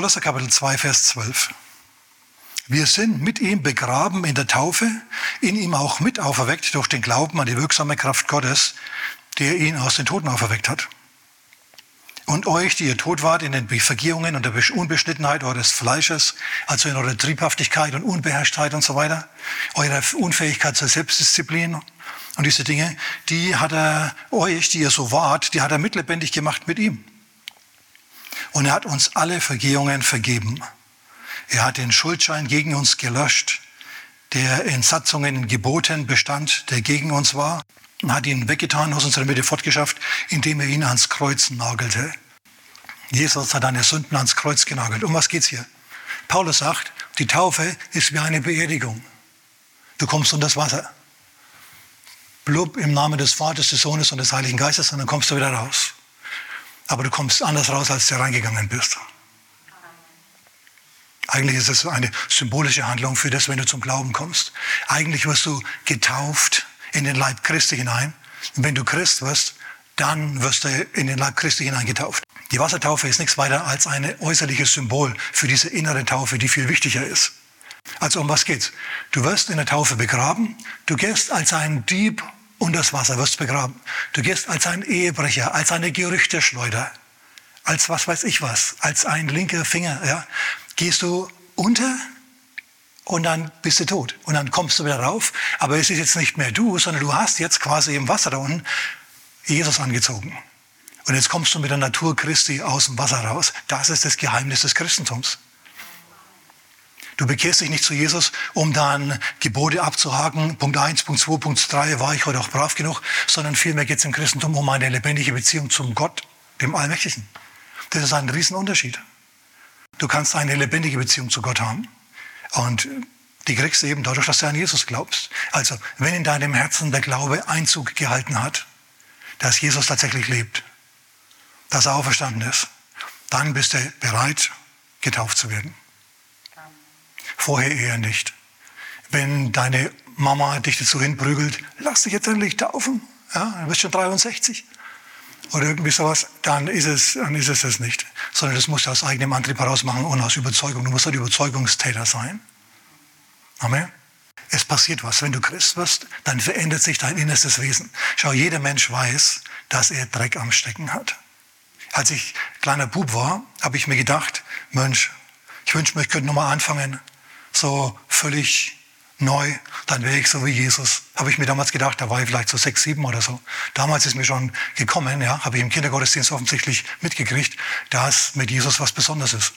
Kolosser Kapitel 2, Vers 12. Wir sind mit ihm begraben in der Taufe, in ihm auch mit auferweckt durch den Glauben an die wirksame Kraft Gottes, der ihn aus den Toten auferweckt hat. Und euch, die ihr tot wart in den Vergehungen und der Unbeschnittenheit eures Fleisches, also in eurer Triebhaftigkeit und Unbeherrschtheit und so weiter, eurer Unfähigkeit zur Selbstdisziplin und diese Dinge, die hat er euch, die ihr so wart, die hat er mitlebendig gemacht mit ihm. Und er hat uns alle Vergehungen vergeben. Er hat den Schuldschein gegen uns gelöscht, der in Satzungen, in Geboten bestand, der gegen uns war, und hat ihn weggetan, aus unserer Mitte fortgeschafft, indem er ihn ans Kreuz nagelte. Jesus hat deine Sünden ans Kreuz genagelt. Um was geht's hier? Paulus sagt, die Taufe ist wie eine Beerdigung. Du kommst unter das Wasser. Blub im Namen des Vaters, des Sohnes und des Heiligen Geistes und dann kommst du wieder raus. Aber du kommst anders raus, als du reingegangen bist. Eigentlich ist es eine symbolische Handlung für das, wenn du zum Glauben kommst. Eigentlich wirst du getauft in den Leib Christi hinein. Und wenn du Christ wirst, dann wirst du in den Leib Christi hineingetauft. Die Wassertaufe ist nichts weiter als ein äußerliches Symbol für diese innere Taufe, die viel wichtiger ist. Also um was geht's? Du wirst in der Taufe begraben, du gehst als ein Dieb unter das Wasser, wirst begraben. Du gehst als ein Ehebrecher, als eine Gerüchteschleuder, als was weiß ich was, als ein linker Finger, ja, gehst du unter und dann bist du tot. Und dann kommst du wieder rauf. Aber es ist jetzt nicht mehr du, sondern du hast jetzt quasi im Wasser da unten Jesus angezogen. Und jetzt kommst du mit der Natur Christi aus dem Wasser raus. Das ist das Geheimnis des Christentums. Du bekehrst dich nicht zu Jesus, um dann Gebote abzuhaken. Punkt 1, Punkt 2, Punkt 3, war ich heute auch brav genug, sondern vielmehr geht es im Christentum um eine lebendige Beziehung zum Gott, dem Allmächtigen. Das ist ein Riesenunterschied. Du kannst eine lebendige Beziehung zu Gott haben. Und die kriegst du eben dadurch, dass du an Jesus glaubst. Also, wenn in deinem Herzen der Glaube Einzug gehalten hat, dass Jesus tatsächlich lebt, dass er auferstanden ist, dann bist du bereit, getauft zu werden. Vorher eher nicht. Wenn deine Mama dich dazu hinprügelt, lass dich jetzt endlich taufen, ja, du bist schon 63 oder irgendwie sowas, dann ist es, dann ist es das nicht. Sondern das musst du aus eigenem Antrieb heraus machen und aus Überzeugung. Du musst ein Überzeugungstäter sein. Amen. Es passiert was. Wenn du Christ wirst, dann verändert sich dein innerstes Wesen. Schau, jeder Mensch weiß, dass er Dreck am Stecken hat. Als ich kleiner Bub war, habe ich mir gedacht, Mensch, ich wünsche mir, ich könnte nochmal anfangen, so völlig neu, dann wäre ich so wie Jesus. Habe ich mir damals gedacht, da war ich vielleicht so sechs, sieben oder so. Damals ist mir schon gekommen, ja, habe ich im Kindergottesdienst offensichtlich mitgekriegt, dass mit Jesus was Besonderes ist.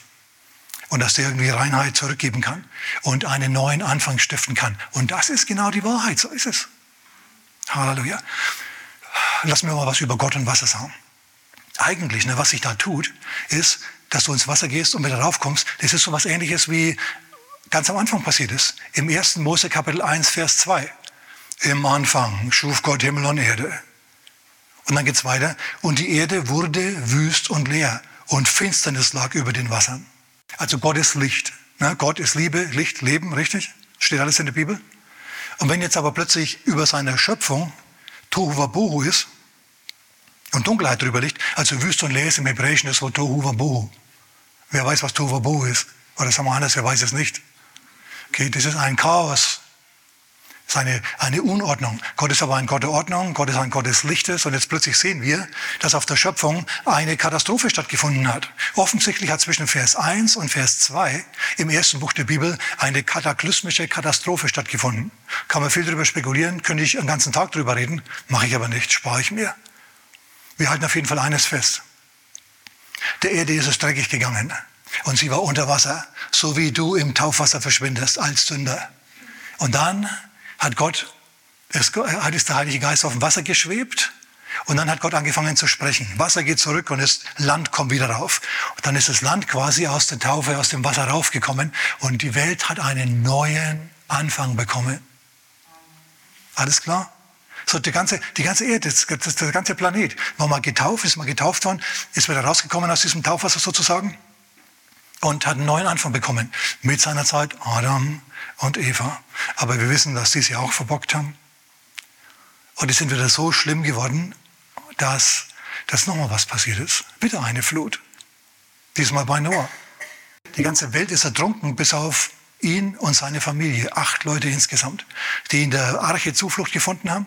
Und dass der irgendwie Reinheit zurückgeben kann und einen neuen Anfang stiften kann. Und das ist genau die Wahrheit, so ist es. Halleluja. Lass mir mal was über Gott und Wasser sagen. Eigentlich, ne, was sich da tut, ist, dass du ins Wasser gehst und wieder raufkommst. Das ist so was ähnliches wie ganz am Anfang passiert ist. Im 1. Mose Kapitel 1, Vers 2. Im Anfang schuf Gott Himmel und Erde. Und dann geht's weiter. Und die Erde wurde wüst und leer und Finsternis lag über den Wassern. Also Gott ist Licht. Ne? Gott ist Liebe, Licht, Leben, richtig? Steht alles in der Bibel. Und wenn jetzt aber plötzlich über seine Schöpfung Tohu Wabohu ist und Dunkelheit drüber liegt, also wüst und leer ist im Hebräischen das Wort Tohu Wabohu. Wer weiß, was Tohu Wabohu ist? Oder sagen wir anders, wer weiß es nicht? Okay, das ist ein Chaos. Das ist eine, eine Unordnung. Gott ist aber ein Gott der Ordnung, Gott ist ein Gott des Lichtes. Und jetzt plötzlich sehen wir, dass auf der Schöpfung eine Katastrophe stattgefunden hat. Offensichtlich hat zwischen Vers 1 und Vers 2 im ersten Buch der Bibel eine kataklysmische Katastrophe stattgefunden. Kann man viel darüber spekulieren, könnte ich einen ganzen Tag darüber reden, mache ich aber nicht, spare ich mir. Wir halten auf jeden Fall eines fest. Der Erde ist es dreckig gegangen. Und sie war unter Wasser, so wie du im Taufwasser verschwindest als Sünder. Und dann hat Gott, es, hat der Heilige Geist auf dem Wasser geschwebt und dann hat Gott angefangen zu sprechen. Wasser geht zurück und das Land kommt wieder rauf. Und dann ist das Land quasi aus der Taufe, aus dem Wasser raufgekommen und die Welt hat einen neuen Anfang bekommen. Alles klar? So die ganze, die ganze Erde, das, das, der ganze Planet war mal getauft, ist mal getauft worden, ist wieder rausgekommen aus diesem Taufwasser sozusagen und hat einen neuen Anfang bekommen. Mit seiner Zeit Adam und Eva. Aber wir wissen, dass die sie auch verbockt haben. Und die sind wieder so schlimm geworden, dass, dass nochmal was passiert ist. Wieder eine Flut. Diesmal bei Noah. Die ganze Welt ist ertrunken, bis auf ihn und seine Familie. Acht Leute insgesamt, die in der Arche Zuflucht gefunden haben.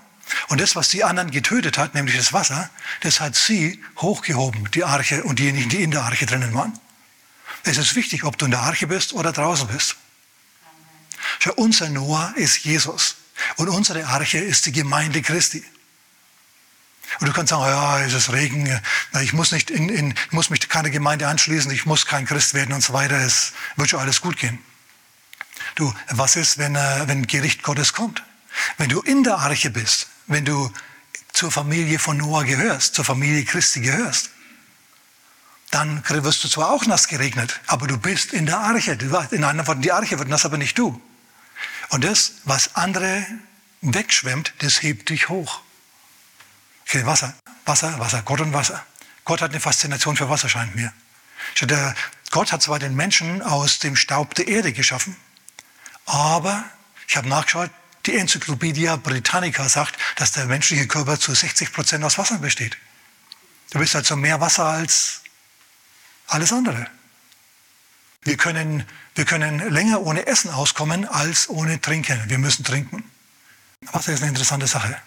Und das, was die anderen getötet hat, nämlich das Wasser, das hat sie hochgehoben, die Arche und diejenigen, die in der Arche drinnen waren. Es ist wichtig, ob du in der Arche bist oder draußen bist. Schau, unser Noah ist Jesus und unsere Arche ist die Gemeinde Christi. Und du kannst sagen, ja, es ist Regen, ich muss, nicht in, in, muss mich keiner Gemeinde anschließen, ich muss kein Christ werden und so weiter, es wird schon alles gut gehen. Du, was ist, wenn, äh, wenn Gericht Gottes kommt? Wenn du in der Arche bist, wenn du zur Familie von Noah gehörst, zur Familie Christi gehörst, dann wirst du zwar auch nass geregnet, aber du bist in der Arche. In anderen Worten, die Arche wird nass, aber nicht du. Und das, was andere wegschwemmt, das hebt dich hoch. Okay, Wasser, Wasser, Wasser, Gott und Wasser. Gott hat eine Faszination für Wasser, scheint mir. Gott hat zwar den Menschen aus dem Staub der Erde geschaffen, aber ich habe nachgeschaut, die Enzyklopädie Britannica sagt, dass der menschliche Körper zu 60 Prozent aus Wasser besteht. Du bist also mehr Wasser als alles andere. Wir können, wir können länger ohne Essen auskommen als ohne Trinken. Wir müssen trinken. Wasser ist eine interessante Sache.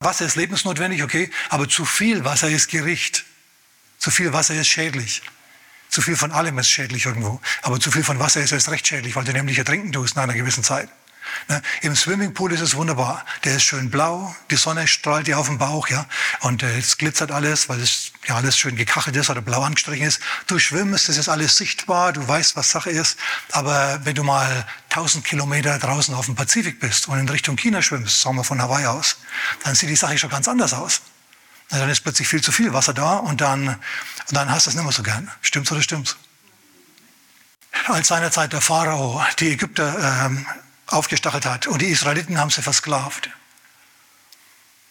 Wasser ist lebensnotwendig, okay, aber zu viel Wasser ist Gericht. Zu viel Wasser ist schädlich. Zu viel von allem ist schädlich irgendwo. Aber zu viel von Wasser ist erst recht schädlich, weil du nämlich ertrinken tust nach einer gewissen Zeit. Ne? Im Swimmingpool ist es wunderbar. Der ist schön blau, die Sonne strahlt dir auf den Bauch, ja, und äh, es glitzert alles, weil es ja alles schön gekachelt ist oder blau angestrichen ist. Du schwimmst, das ist alles sichtbar, du weißt, was Sache ist. Aber wenn du mal 1000 Kilometer draußen auf dem Pazifik bist und in Richtung China schwimmst, sagen wir von Hawaii aus, dann sieht die Sache schon ganz anders aus. Dann ist plötzlich viel zu viel Wasser da und dann, und dann hast du es nicht mehr so gern. Stimmt's oder stimmt's? Als seinerzeit der Pharao die Ägypter ähm, aufgestachelt hat. Und die Israeliten haben sie versklavt.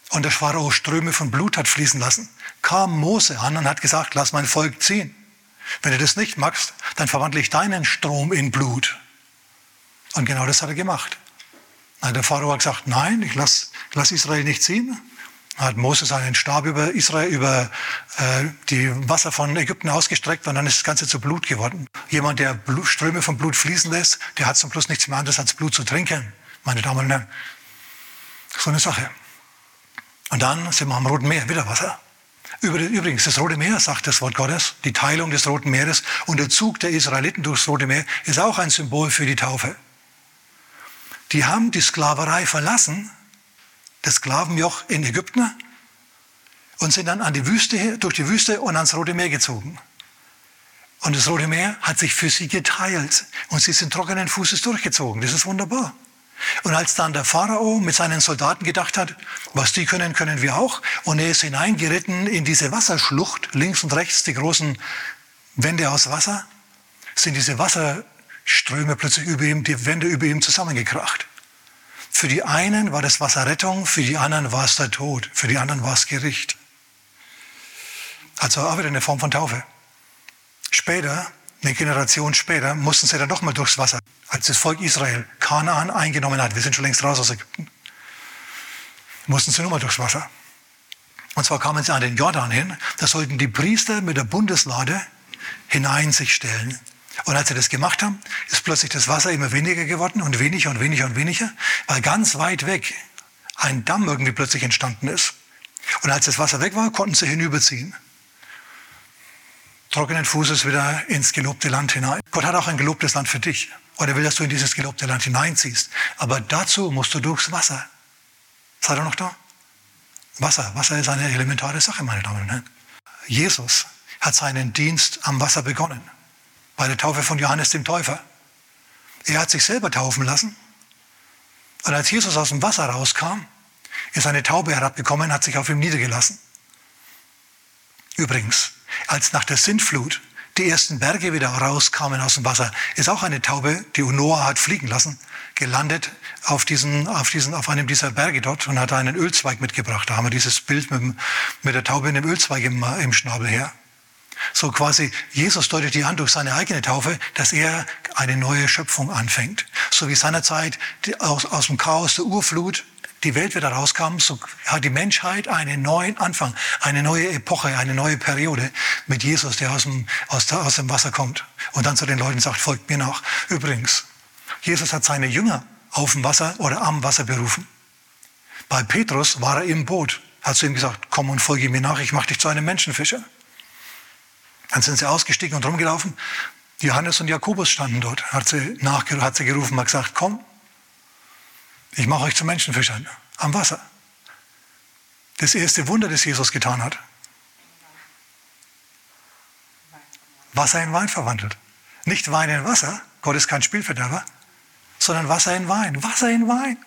Und der Pharao Ströme von Blut hat fließen lassen. Kam Mose an und hat gesagt, lass mein Volk ziehen. Wenn du das nicht magst, dann verwandle ich deinen Strom in Blut. Und genau das hat er gemacht. Der Pharao hat gesagt, nein, ich lasse lass Israel nicht ziehen hat Moses einen Stab über Israel, über äh, die Wasser von Ägypten ausgestreckt und dann ist das Ganze zu Blut geworden. Jemand, der Blut, Ströme von Blut fließen lässt, der hat zum Schluss nichts mehr anderes als Blut zu trinken, meine Damen und Herren. So eine Sache. Und dann sind wir am Roten Meer, wieder Wasser. Übrigens, das Rote Meer, sagt das Wort Gottes, die Teilung des Roten Meeres und der Zug der Israeliten durchs Rote Meer ist auch ein Symbol für die Taufe. Die haben die Sklaverei verlassen das Sklavenjoch in Ägypten und sind dann an die Wüste, durch die Wüste und ans Rote Meer gezogen. Und das Rote Meer hat sich für sie geteilt und sie sind trockenen Fußes durchgezogen. Das ist wunderbar. Und als dann der Pharao mit seinen Soldaten gedacht hat, was die können, können wir auch, und er ist hineingeritten in diese Wasserschlucht, links und rechts die großen Wände aus Wasser, sind diese Wasserströme plötzlich über ihm, die Wände über ihm zusammengekracht. Für die einen war das Wasser Rettung, für die anderen war es der Tod, für die anderen war es Gericht. Also auch wieder eine Form von Taufe. Später, eine Generation später, mussten sie dann nochmal durchs Wasser, als das Volk Israel Kanaan eingenommen hat. Wir sind schon längst raus aus Ägypten. Mussten sie nochmal durchs Wasser. Und zwar kamen sie an den Jordan hin. Da sollten die Priester mit der Bundeslade hinein sich stellen. Und als sie das gemacht haben, ist plötzlich das Wasser immer weniger geworden und weniger und weniger und weniger, weil ganz weit weg ein Damm irgendwie plötzlich entstanden ist. Und als das Wasser weg war, konnten sie hinüberziehen. Trockenen Fußes wieder ins gelobte Land hinein. Gott hat auch ein gelobtes Land für dich. Oder will, dass du in dieses gelobte Land hineinziehst. Aber dazu musst du durchs Wasser. Seid ihr noch da? Wasser. Wasser ist eine elementare Sache, meine Damen und Herren. Jesus hat seinen Dienst am Wasser begonnen bei der Taufe von Johannes dem Täufer. Er hat sich selber taufen lassen. Und als Jesus aus dem Wasser rauskam, ist eine Taube herabgekommen, hat sich auf ihm niedergelassen. Übrigens, als nach der Sintflut die ersten Berge wieder rauskamen aus dem Wasser, ist auch eine Taube, die Noah hat fliegen lassen, gelandet auf, diesen, auf, diesen, auf einem dieser Berge dort und hat einen Ölzweig mitgebracht. Da haben wir dieses Bild mit, mit der Taube in dem Ölzweig im, im Schnabel her. So quasi, Jesus deutet die an durch seine eigene Taufe, dass er eine neue Schöpfung anfängt. So wie seinerzeit aus, aus dem Chaos der Urflut die Welt wieder rauskam, so hat die Menschheit einen neuen Anfang, eine neue Epoche, eine neue Periode mit Jesus, der aus dem, aus, der, aus dem Wasser kommt und dann zu den Leuten sagt, folgt mir nach. Übrigens, Jesus hat seine Jünger auf dem Wasser oder am Wasser berufen. Bei Petrus war er im Boot, hat zu ihm gesagt, komm und folge mir nach, ich mache dich zu einem Menschenfischer. Dann sind sie ausgestiegen und rumgelaufen. Johannes und Jakobus standen dort, hat sie, nach, hat sie gerufen, hat gesagt, komm, ich mache euch zu Menschenfischern am Wasser. Das erste Wunder, das Jesus getan hat. Wasser in Wein verwandelt. Nicht Wein in Wasser, Gott ist kein Spielverderber, sondern Wasser in Wein. Wasser in Wein.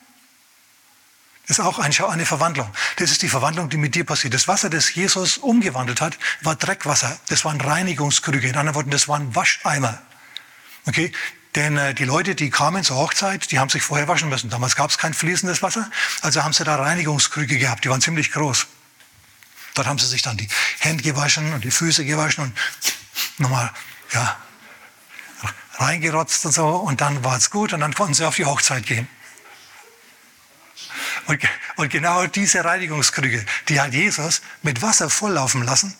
Das ist auch eine Verwandlung. Das ist die Verwandlung, die mit dir passiert. Das Wasser, das Jesus umgewandelt hat, war Dreckwasser. Das waren Reinigungskrüge. In anderen Worten, das waren Wascheimer. Okay? Denn äh, die Leute, die kamen zur Hochzeit, die haben sich vorher waschen müssen. Damals gab es kein fließendes Wasser, also haben sie da Reinigungskrüge gehabt. Die waren ziemlich groß. Dort haben sie sich dann die Hände gewaschen und die Füße gewaschen und nochmal, ja, reingerotzt und so. Und dann war es gut und dann konnten sie auf die Hochzeit gehen. Und, und genau diese Reinigungskrüge, die hat Jesus mit Wasser volllaufen lassen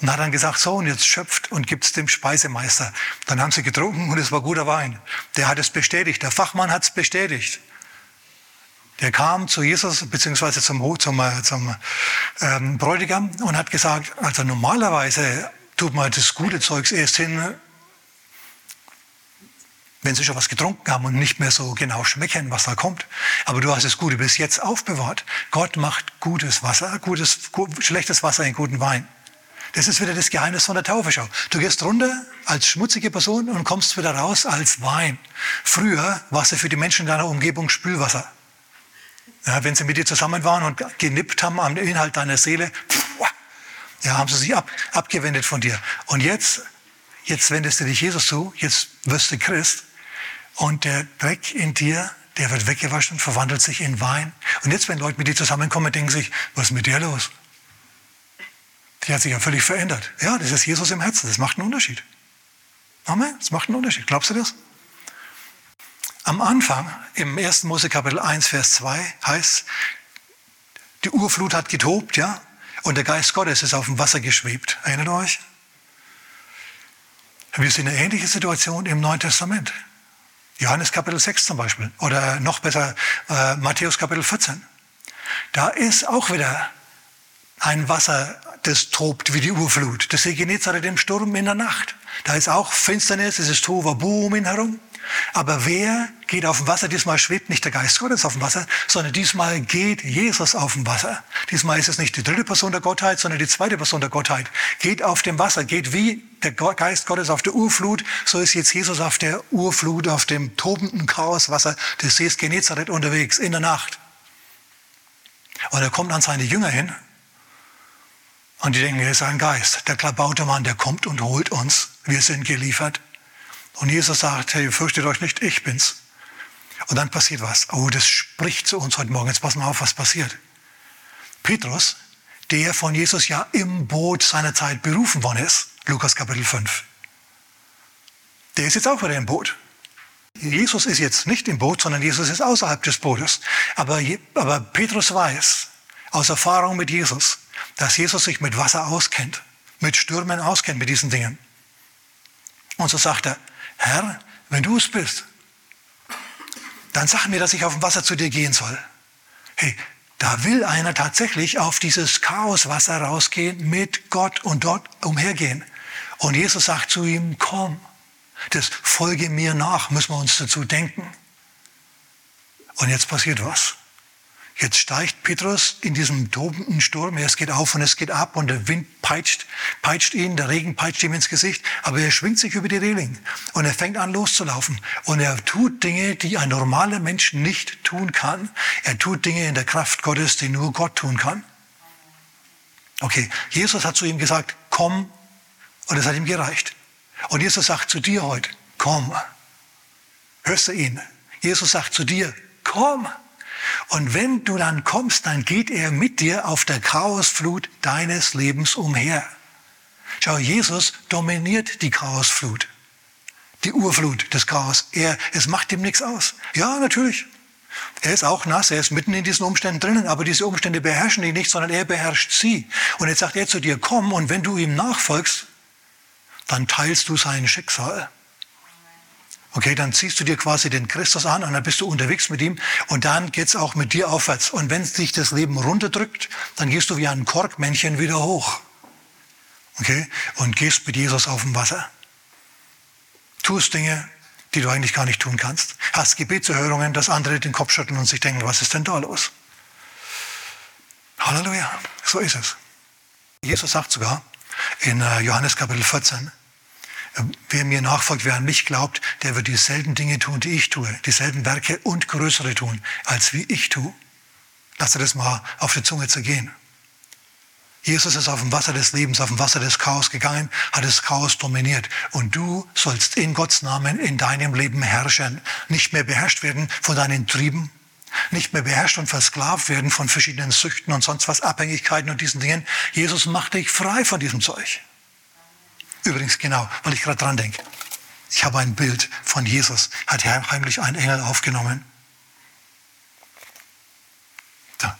und hat dann gesagt, so und jetzt schöpft und gibt's dem Speisemeister. Dann haben sie getrunken und es war guter Wein. Der hat es bestätigt, der Fachmann hat es bestätigt. Der kam zu Jesus beziehungsweise zum, zum, zum ähm, Bräutigam und hat gesagt, also normalerweise tut man das gute Zeugs erst hin, wenn sie schon was getrunken haben und nicht mehr so genau schmecken, was da kommt. Aber du hast das Gute bis jetzt aufbewahrt. Gott macht gutes Wasser, gutes, gut, schlechtes Wasser in guten Wein. Das ist wieder das Geheimnis von der Taufe. Schau. Du gehst runter als schmutzige Person und kommst wieder raus als Wein. Früher warst du für die Menschen in deiner Umgebung Spülwasser. Ja, wenn sie mit dir zusammen waren und genippt haben am Inhalt deiner Seele, ja, haben sie sich ab, abgewendet von dir. Und jetzt, jetzt wendest du dich Jesus zu, jetzt wirst du Christ und der Dreck in dir, der wird weggewaschen, verwandelt sich in Wein. Und jetzt, wenn Leute mit dir zusammenkommen, denken sich, was ist mit dir los? Die hat sich ja völlig verändert. Ja, das ist Jesus im Herzen. Das macht einen Unterschied. Amen. Das macht einen Unterschied. Glaubst du das? Am Anfang, im 1. Mose Kapitel 1, Vers 2, heißt, die Urflut hat getobt, ja, und der Geist Gottes ist auf dem Wasser geschwebt. Erinnert euch? Wir sind in einer ähnlichen Situation im Neuen Testament. Johannes Kapitel 6 zum Beispiel. Oder noch besser, äh, Matthäus Kapitel 14. Da ist auch wieder ein Wasser, das tobt wie die Urflut. Das See Genezareth im Sturm in der Nacht. Da ist auch Finsternis, es ist Tova ihn herum. Aber wer geht auf dem Wasser? Diesmal schwebt nicht der Geist Gottes auf dem Wasser, sondern diesmal geht Jesus auf dem Wasser. Diesmal ist es nicht die dritte Person der Gottheit, sondern die zweite Person der Gottheit. Geht auf dem Wasser, geht wie der Geist Gottes auf der Urflut, so ist jetzt Jesus auf der Urflut, auf dem tobenden Chaoswasser des Sees Genezareth unterwegs in der Nacht. Und er kommt an seine Jünger hin und die denken, er ist ein Geist. Der klabaute Mann, der kommt und holt uns. Wir sind geliefert. Und Jesus sagt, hey, fürchtet euch nicht, ich bin's. Und dann passiert was. Oh, das spricht zu uns heute Morgen. Jetzt pass mal auf, was passiert. Petrus, der von Jesus ja im Boot seiner Zeit berufen worden ist, Lukas Kapitel 5, der ist jetzt auch wieder im Boot. Jesus ist jetzt nicht im Boot, sondern Jesus ist außerhalb des Bootes. Aber, aber Petrus weiß aus Erfahrung mit Jesus, dass Jesus sich mit Wasser auskennt, mit Stürmen auskennt, mit diesen Dingen. Und so sagt er, Herr, wenn du es bist, dann sag mir, dass ich auf dem Wasser zu dir gehen soll. Hey, da will einer tatsächlich auf dieses Chaoswasser rausgehen, mit Gott und dort umhergehen. Und Jesus sagt zu ihm, komm, das folge mir nach, müssen wir uns dazu denken. Und jetzt passiert was. Jetzt steigt Petrus in diesem tobenden Sturm. Es geht auf und es geht ab und der Wind peitscht, peitscht ihn, der Regen peitscht ihm ins Gesicht. Aber er schwingt sich über die Reling und er fängt an loszulaufen. Und er tut Dinge, die ein normaler Mensch nicht tun kann. Er tut Dinge in der Kraft Gottes, die nur Gott tun kann. Okay, Jesus hat zu ihm gesagt, komm. Und es hat ihm gereicht. Und Jesus sagt zu dir heute, komm. Hörst du ihn? Jesus sagt zu dir, komm. Und wenn du dann kommst, dann geht er mit dir auf der Chaosflut deines Lebens umher. Schau, Jesus dominiert die Chaosflut, die Urflut des Chaos. Er, es macht ihm nichts aus. Ja, natürlich. Er ist auch nass, er ist mitten in diesen Umständen drinnen, aber diese Umstände beherrschen ihn nicht, sondern er beherrscht sie. Und jetzt sagt er zu dir, komm, und wenn du ihm nachfolgst, dann teilst du sein Schicksal. Okay, dann ziehst du dir quasi den Christus an und dann bist du unterwegs mit ihm und dann geht's auch mit dir aufwärts. Und wenn sich das Leben runterdrückt, dann gehst du wie ein Korkmännchen wieder hoch. Okay, und gehst mit Jesus auf dem Wasser. Tust Dinge, die du eigentlich gar nicht tun kannst. Hast Gebetserhörungen, dass andere den Kopf schütteln und sich denken, was ist denn da los? Halleluja, so ist es. Jesus sagt sogar in äh, Johannes Kapitel 14, äh, wer mir nachfolgt, wer an mich glaubt, der wird dieselben Dinge tun, die ich tue, dieselben Werke und größere tun, als wie ich tue. Lass dir das mal auf die Zunge zergehen. Jesus ist auf dem Wasser des Lebens, auf dem Wasser des Chaos gegangen, hat das Chaos dominiert. Und du sollst in Gottes Namen in deinem Leben herrschen, nicht mehr beherrscht werden von deinen Trieben, nicht mehr beherrscht und versklavt werden von verschiedenen Süchten und sonst was, Abhängigkeiten und diesen Dingen. Jesus macht dich frei von diesem Zeug. Übrigens, genau, weil ich gerade dran denke. Ich habe ein Bild von Jesus, hat heimlich ein Engel aufgenommen. Da,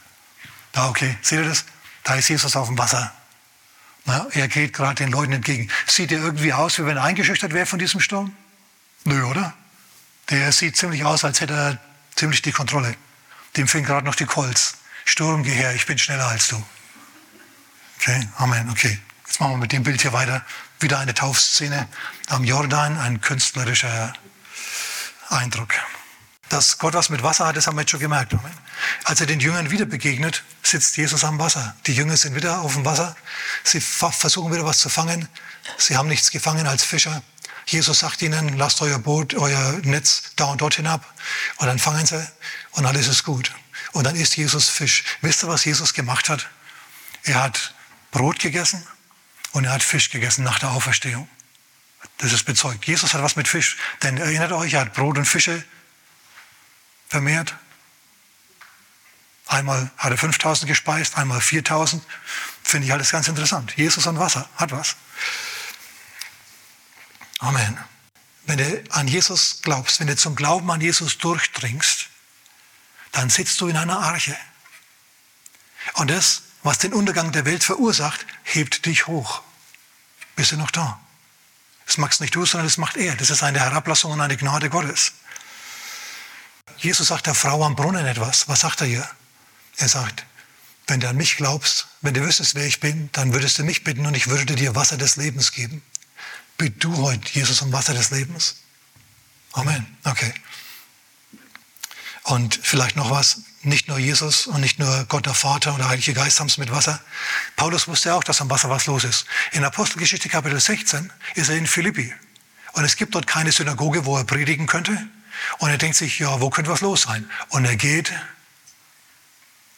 da okay, seht ihr das? Da ist Jesus auf dem Wasser. Na, er geht gerade den Leuten entgegen. Sieht er irgendwie aus, wie wenn er eingeschüchtert wäre von diesem Sturm? Nö, oder? Der sieht ziemlich aus, als hätte er ziemlich die Kontrolle. Dem fehlen gerade noch die Colts. Sturm, geh her, ich bin schneller als du. Okay, Amen, okay. Jetzt machen wir mit dem Bild hier weiter. Wieder eine Taufszene am Jordan, ein künstlerischer Eindruck. Dass Gott was mit Wasser hat, das haben wir jetzt schon gemerkt. Als er den Jüngern wieder begegnet, sitzt Jesus am Wasser. Die Jünger sind wieder auf dem Wasser. Sie versuchen wieder was zu fangen. Sie haben nichts gefangen als Fischer. Jesus sagt ihnen, lasst euer Boot, euer Netz da und dort hinab. Und dann fangen sie und alles ist gut. Und dann isst Jesus Fisch. Wisst ihr, was Jesus gemacht hat? Er hat Brot gegessen und er hat Fisch gegessen nach der Auferstehung. Das ist bezeugt. Jesus hat was mit Fisch. Denn erinnert euch, er hat Brot und Fische vermehrt. Einmal hat er 5000 gespeist, einmal 4000. Finde ich alles ganz interessant. Jesus und Wasser hat was. Amen. Wenn du an Jesus glaubst, wenn du zum Glauben an Jesus durchdringst, dann sitzt du in einer Arche. Und das, was den Untergang der Welt verursacht, hebt dich hoch. Bist du noch da? Das machst nicht du, sondern das macht er. Das ist eine Herablassung und eine Gnade Gottes. Jesus sagt der Frau am Brunnen etwas. Was sagt er ihr? Er sagt, wenn du an mich glaubst, wenn du wüsstest, wer ich bin, dann würdest du mich bitten und ich würde dir Wasser des Lebens geben. Bitt du heute Jesus um Wasser des Lebens. Amen. Okay. Und vielleicht noch was, nicht nur Jesus und nicht nur Gott der Vater und der Heilige Geist haben es mit Wasser. Paulus wusste auch, dass am Wasser was los ist. In Apostelgeschichte Kapitel 16 ist er in Philippi. Und es gibt dort keine Synagoge, wo er predigen könnte. Und er denkt sich, ja, wo könnte was los sein? Und er geht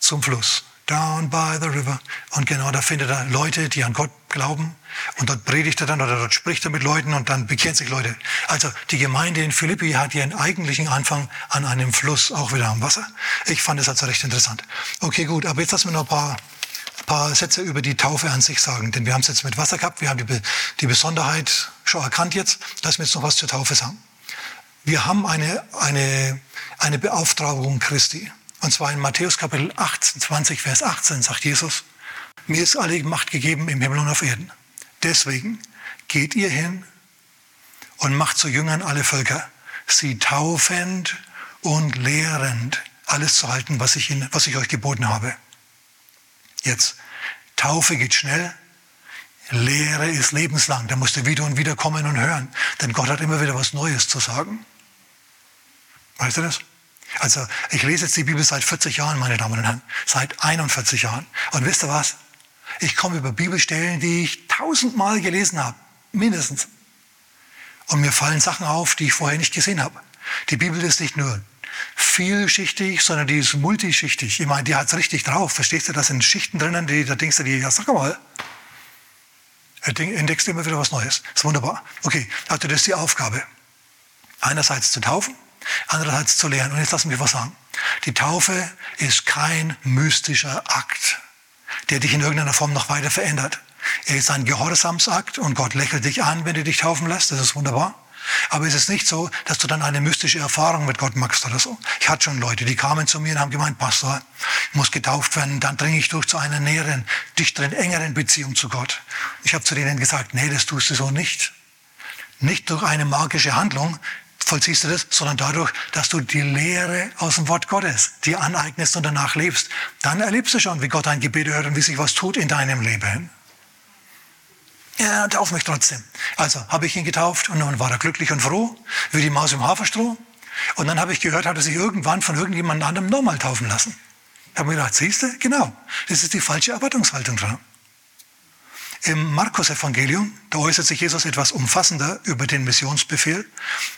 zum Fluss. Down by the river. Und genau da findet er Leute, die an Gott glauben. Und dort predigt er dann oder dort spricht er mit Leuten und dann bekehren sich Leute. Also die Gemeinde in Philippi hat ihren eigentlichen Anfang an einem Fluss, auch wieder am Wasser. Ich fand es also recht interessant. Okay, gut, aber jetzt lassen wir noch ein paar, paar Sätze über die Taufe an sich sagen. Denn wir haben es jetzt mit Wasser gehabt, wir haben die, die Besonderheit schon erkannt jetzt. Lass mir jetzt noch was zur Taufe sagen. Wir haben eine, eine, eine Beauftragung Christi. Und zwar in Matthäus Kapitel 28, Vers 18 sagt Jesus, mir ist alle Macht gegeben im Himmel und auf Erden. Deswegen geht ihr hin und macht zu Jüngern alle Völker, sie taufend und lehrend alles zu halten, was ich, Ihnen, was ich euch geboten habe. Jetzt, Taufe geht schnell, Lehre ist lebenslang. Da musst du wieder und wieder kommen und hören. Denn Gott hat immer wieder was Neues zu sagen. Weißt du das? Also ich lese jetzt die Bibel seit 40 Jahren, meine Damen und Herren, seit 41 Jahren. Und wisst ihr was? Ich komme über Bibelstellen, die ich tausendmal gelesen habe, mindestens. Und mir fallen Sachen auf, die ich vorher nicht gesehen habe. Die Bibel ist nicht nur vielschichtig, sondern die ist multischichtig. Ich meine, die hat es richtig drauf. Verstehst du? Da sind Schichten drinnen, die, da denkst du dir, ja, sag mal. Entdeckst immer wieder was Neues. Das ist wunderbar. Okay, also das ist die Aufgabe. Einerseits zu taufen, andererseits zu lehren. Und jetzt lassen wir was sagen. Die Taufe ist kein mystischer Akt, der dich in irgendeiner Form noch weiter verändert. Er ist ein Gehorsamsakt und Gott lächelt dich an, wenn du dich taufen lässt. Das ist wunderbar. Aber es ist nicht so, dass du dann eine mystische Erfahrung mit Gott machst oder so. Ich hatte schon Leute, die kamen zu mir und haben gemeint, Pastor, ich muss getauft werden, dann dringe ich durch zu einer näheren, dichteren, engeren Beziehung zu Gott. Ich habe zu denen gesagt, nee, das tust du so nicht. Nicht durch eine magische Handlung vollziehst du das, sondern dadurch, dass du die Lehre aus dem Wort Gottes dir aneignest und danach lebst. Dann erlebst du schon, wie Gott ein Gebet hört und wie sich was tut in deinem Leben. Ja, tauf mich trotzdem. Also habe ich ihn getauft und dann war er glücklich und froh, wie die Maus im Haferstroh. Und dann habe ich gehört, hat er sich irgendwann von irgendjemand anderem nochmal taufen lassen. Ich habe mir gedacht, siehst du, genau, das ist die falsche Erwartungshaltung dran. Im Markus-Evangelium, da äußert sich Jesus etwas umfassender über den Missionsbefehl.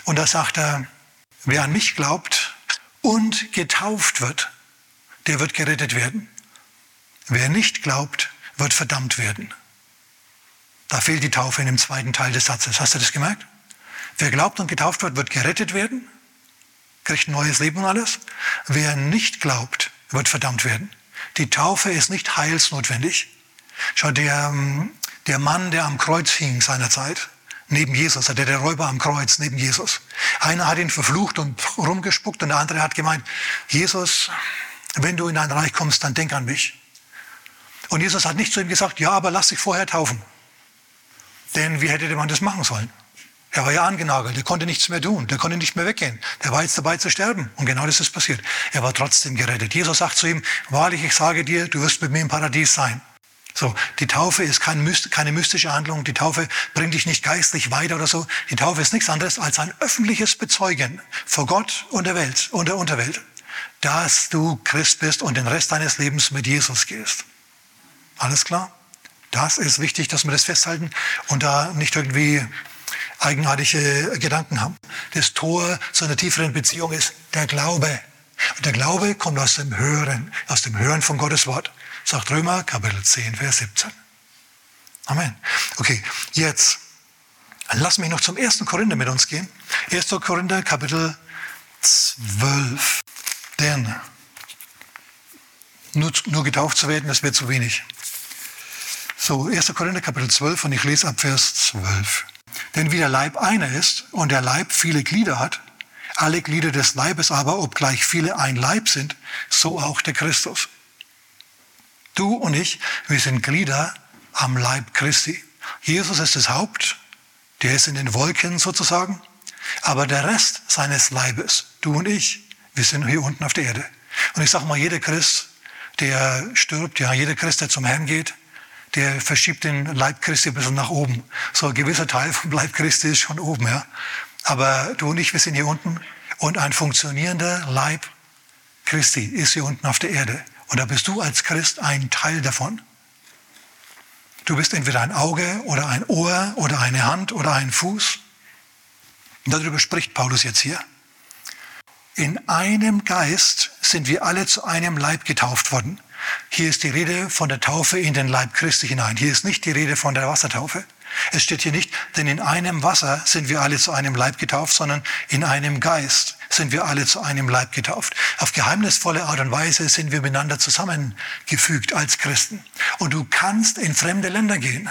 Und da sagt er, wer an mich glaubt und getauft wird, der wird gerettet werden. Wer nicht glaubt, wird verdammt werden. Da fehlt die Taufe in dem zweiten Teil des Satzes. Hast du das gemerkt? Wer glaubt und getauft wird, wird gerettet werden, kriegt ein neues Leben und alles. Wer nicht glaubt, wird verdammt werden. Die Taufe ist nicht heilsnotwendig. Schau, der, ähm, der Mann, der am Kreuz hing seinerzeit, neben Jesus, der, der Räuber am Kreuz neben Jesus. Einer hat ihn verflucht und rumgespuckt und der andere hat gemeint, Jesus, wenn du in dein Reich kommst, dann denk an mich. Und Jesus hat nicht zu ihm gesagt, ja, aber lass dich vorher taufen. Denn wie hätte man das machen sollen? Er war ja angenagelt, er konnte nichts mehr tun, der konnte nicht mehr weggehen. Der war jetzt dabei zu sterben. Und genau das ist passiert. Er war trotzdem gerettet. Jesus sagt zu ihm, wahrlich, ich sage dir, du wirst mit mir im Paradies sein. So, die Taufe ist kein, keine mystische Handlung. Die Taufe bringt dich nicht geistlich weiter oder so. Die Taufe ist nichts anderes als ein öffentliches Bezeugen vor Gott und der Welt und der Unterwelt, dass du Christ bist und den Rest deines Lebens mit Jesus gehst. Alles klar? Das ist wichtig, dass wir das festhalten und da nicht irgendwie eigenartige Gedanken haben. Das Tor zu einer tieferen Beziehung ist der Glaube. Und der Glaube kommt aus dem Hören, aus dem Hören von Gottes Wort. Sagt Römer, Kapitel 10, Vers 17. Amen. Okay, jetzt lass mich noch zum 1. Korinther mit uns gehen. 1. Korinther, Kapitel 12. Denn nur, nur getauft zu werden, das wird zu wenig. So, 1. Korinther Kapitel 12 und ich lese ab Vers 12. Denn wie der Leib einer ist und der Leib viele Glieder hat, alle Glieder des Leibes aber, obgleich viele ein Leib sind, so auch der Christus. Du und ich, wir sind Glieder am Leib Christi. Jesus ist das Haupt, der ist in den Wolken sozusagen, aber der Rest seines Leibes, du und ich, wir sind hier unten auf der Erde. Und ich sage mal, jeder Christ, der stirbt, ja, jeder Christ, der zum Herrn geht, der verschiebt den Leib Christi ein bisschen nach oben. So ein gewisser Teil vom Leib Christi ist schon oben, ja. Aber du und ich, wir sind hier unten und ein funktionierender Leib Christi ist hier unten auf der Erde. Und da bist du als Christ ein Teil davon. Du bist entweder ein Auge oder ein Ohr oder eine Hand oder ein Fuß. Und darüber spricht Paulus jetzt hier. In einem Geist sind wir alle zu einem Leib getauft worden. Hier ist die Rede von der Taufe in den Leib Christi hinein. Hier ist nicht die Rede von der Wassertaufe. Es steht hier nicht, denn in einem Wasser sind wir alle zu einem Leib getauft, sondern in einem Geist sind wir alle zu einem Leib getauft. Auf geheimnisvolle Art und Weise sind wir miteinander zusammengefügt als Christen. Und du kannst in fremde Länder gehen.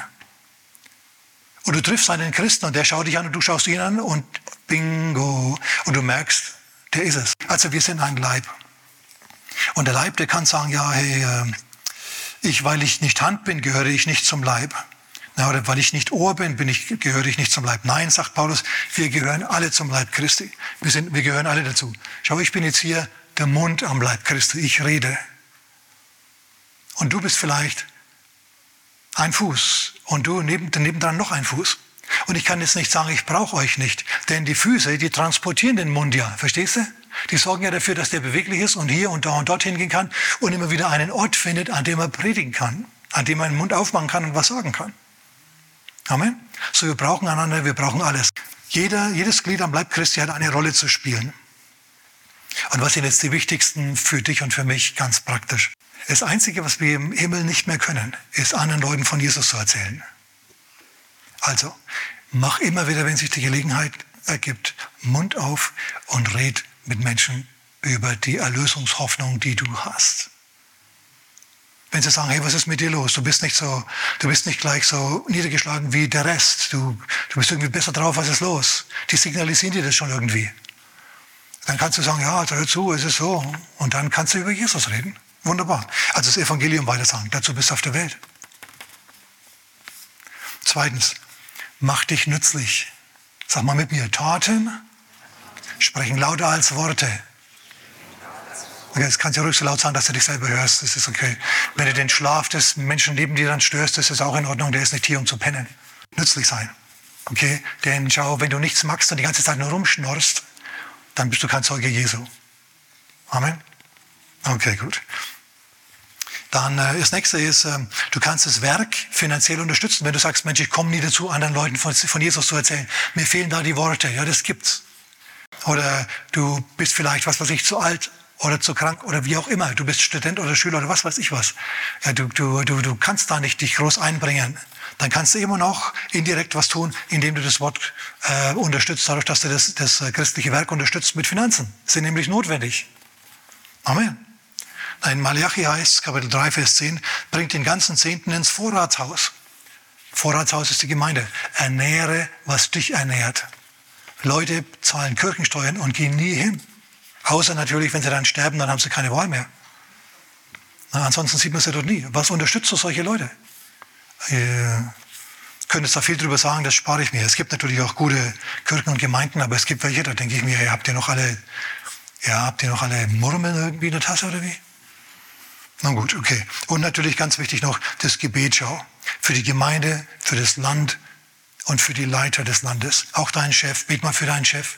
Und du triffst einen Christen und der schaut dich an und du schaust ihn an und bingo. Und du merkst, der ist es. Also wir sind ein Leib. Und der Leib, der kann sagen, ja, hey, ähm, ich, weil ich nicht Hand bin, gehöre ich nicht zum Leib. Na, oder weil ich nicht Ohr bin, bin ich, gehöre ich nicht zum Leib. Nein, sagt Paulus, wir gehören alle zum Leib Christi. Wir, sind, wir gehören alle dazu. Schau, ich bin jetzt hier der Mund am Leib Christi. Ich rede. Und du bist vielleicht ein Fuß und du neben, nebendran noch ein Fuß. Und ich kann jetzt nicht sagen, ich brauche euch nicht, denn die Füße, die transportieren den Mund ja, verstehst du? Die sorgen ja dafür, dass der beweglich ist und hier und da und dorthin gehen kann und immer wieder einen Ort findet, an dem er predigen kann, an dem er den Mund aufmachen kann und was sagen kann. Amen. So, wir brauchen einander, wir brauchen alles. Jeder, jedes Glied am Leib Christi hat eine Rolle zu spielen. Und was sind jetzt die wichtigsten für dich und für mich ganz praktisch? Das Einzige, was wir im Himmel nicht mehr können, ist anderen Leuten von Jesus zu erzählen. Also, mach immer wieder, wenn sich die Gelegenheit ergibt, Mund auf und red mit Menschen über die Erlösungshoffnung, die du hast. Wenn sie sagen, hey, was ist mit dir los? Du bist nicht so, du bist nicht gleich so niedergeschlagen wie der Rest. Du, du bist irgendwie besser drauf, was ist los? Die signalisieren dir das schon irgendwie. Dann kannst du sagen, ja, hör zu, es ist so. Und dann kannst du über Jesus reden. Wunderbar. Also das Evangelium weiter sagen. Dazu bist du auf der Welt. Zweitens, mach dich nützlich. Sag mal mit mir, Taten sprechen lauter als Worte. Das kannst du ruhig so laut sagen, dass du dich selber hörst. Das ist okay. Wenn du den Schlaf des Menschen neben dir dann störst, das ist auch in Ordnung. Der ist nicht hier, um zu pennen. Nützlich sein. Okay? Denn schau, wenn du nichts magst und die ganze Zeit nur rumschnorrst, dann bist du kein Zeuge Jesu. Amen. Okay, gut. Dann äh, das nächste ist, äh, du kannst das Werk finanziell unterstützen. Wenn du sagst, Mensch, ich komme nie dazu, anderen Leuten von, von Jesus zu erzählen. Mir fehlen da die Worte. Ja, das gibt's. Oder du bist vielleicht, was weiß ich, zu alt oder zu krank oder wie auch immer. Du bist Student oder Schüler oder was weiß ich was. Ja, du, du, du, du kannst da nicht dich groß einbringen. Dann kannst du immer noch indirekt was tun, indem du das Wort äh, unterstützt, dadurch, dass du das, das äh, christliche Werk unterstützt mit Finanzen. Sind nämlich notwendig. Amen. In Malachi heißt, Kapitel 3, Vers 10, bringt den ganzen Zehnten ins Vorratshaus. Vorratshaus ist die Gemeinde. Ernähre, was dich ernährt. Leute zahlen Kirchensteuern und gehen nie hin. Außer natürlich, wenn sie dann sterben, dann haben sie keine Wahl mehr. Na, ansonsten sieht man sie dort nie. Was unterstützt so solche Leute? Ihr könnt da viel drüber sagen, das spare ich mir. Es gibt natürlich auch gute Kirchen und Gemeinden, aber es gibt welche, da denke ich mir, habt ihr noch alle, ja, habt ihr noch alle Murmeln irgendwie in der Tasse oder wie? Na gut, okay. Und natürlich ganz wichtig noch das Gebet, schau. Für die Gemeinde, für das Land und für die Leiter des Landes. Auch dein Chef, bet mal für deinen Chef.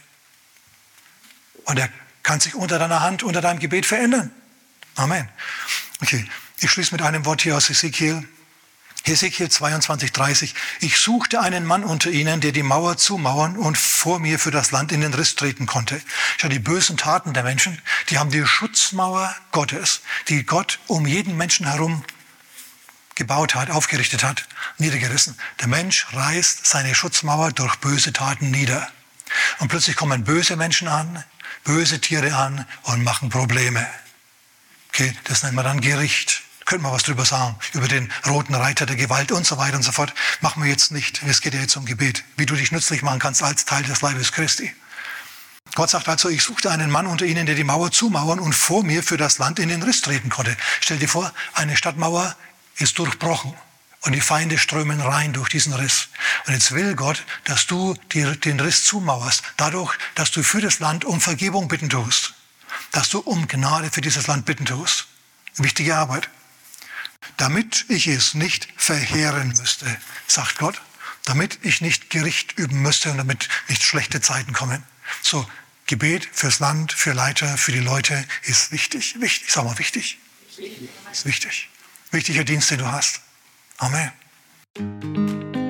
Und er kann sich unter deiner Hand, unter deinem Gebet verändern. Amen. Okay, ich schließe mit einem Wort hier aus Ezekiel. Ezekiel 22, 30. Ich suchte einen Mann unter ihnen, der die Mauer zumauern und vor mir für das Land in den Riss treten konnte. Schau, die bösen Taten der Menschen, die haben die Schutzmauer Gottes, die Gott um jeden Menschen herum gebaut hat, aufgerichtet hat, niedergerissen. Der Mensch reißt seine Schutzmauer durch böse Taten nieder. Und plötzlich kommen böse Menschen an, böse Tiere an und machen Probleme. Okay, das nennt man dann Gericht. Könnte man was drüber sagen, über den roten Reiter der Gewalt und so weiter und so fort. Machen wir jetzt nicht. Es geht ja jetzt um Gebet, wie du dich nützlich machen kannst als Teil des Leibes Christi. Gott sagt also, ich suchte einen Mann unter ihnen, der die Mauer zumauern und vor mir für das Land in den Riss treten konnte. Stell dir vor, eine Stadtmauer ist durchbrochen und die Feinde strömen rein durch diesen Riss. Und jetzt will Gott, dass du den Riss zumauerst, dadurch, dass du für das Land um Vergebung bitten tust, dass du um Gnade für dieses Land bitten tust. Wichtige Arbeit. Damit ich es nicht verheeren müsste, sagt Gott, damit ich nicht Gericht üben müsste und damit nicht schlechte Zeiten kommen. So, Gebet fürs Land, für Leiter, für die Leute ist wichtig. Wichtig, sag mal wichtig. Ist wichtig. Wichtiger Dienst, den du hast. Amen.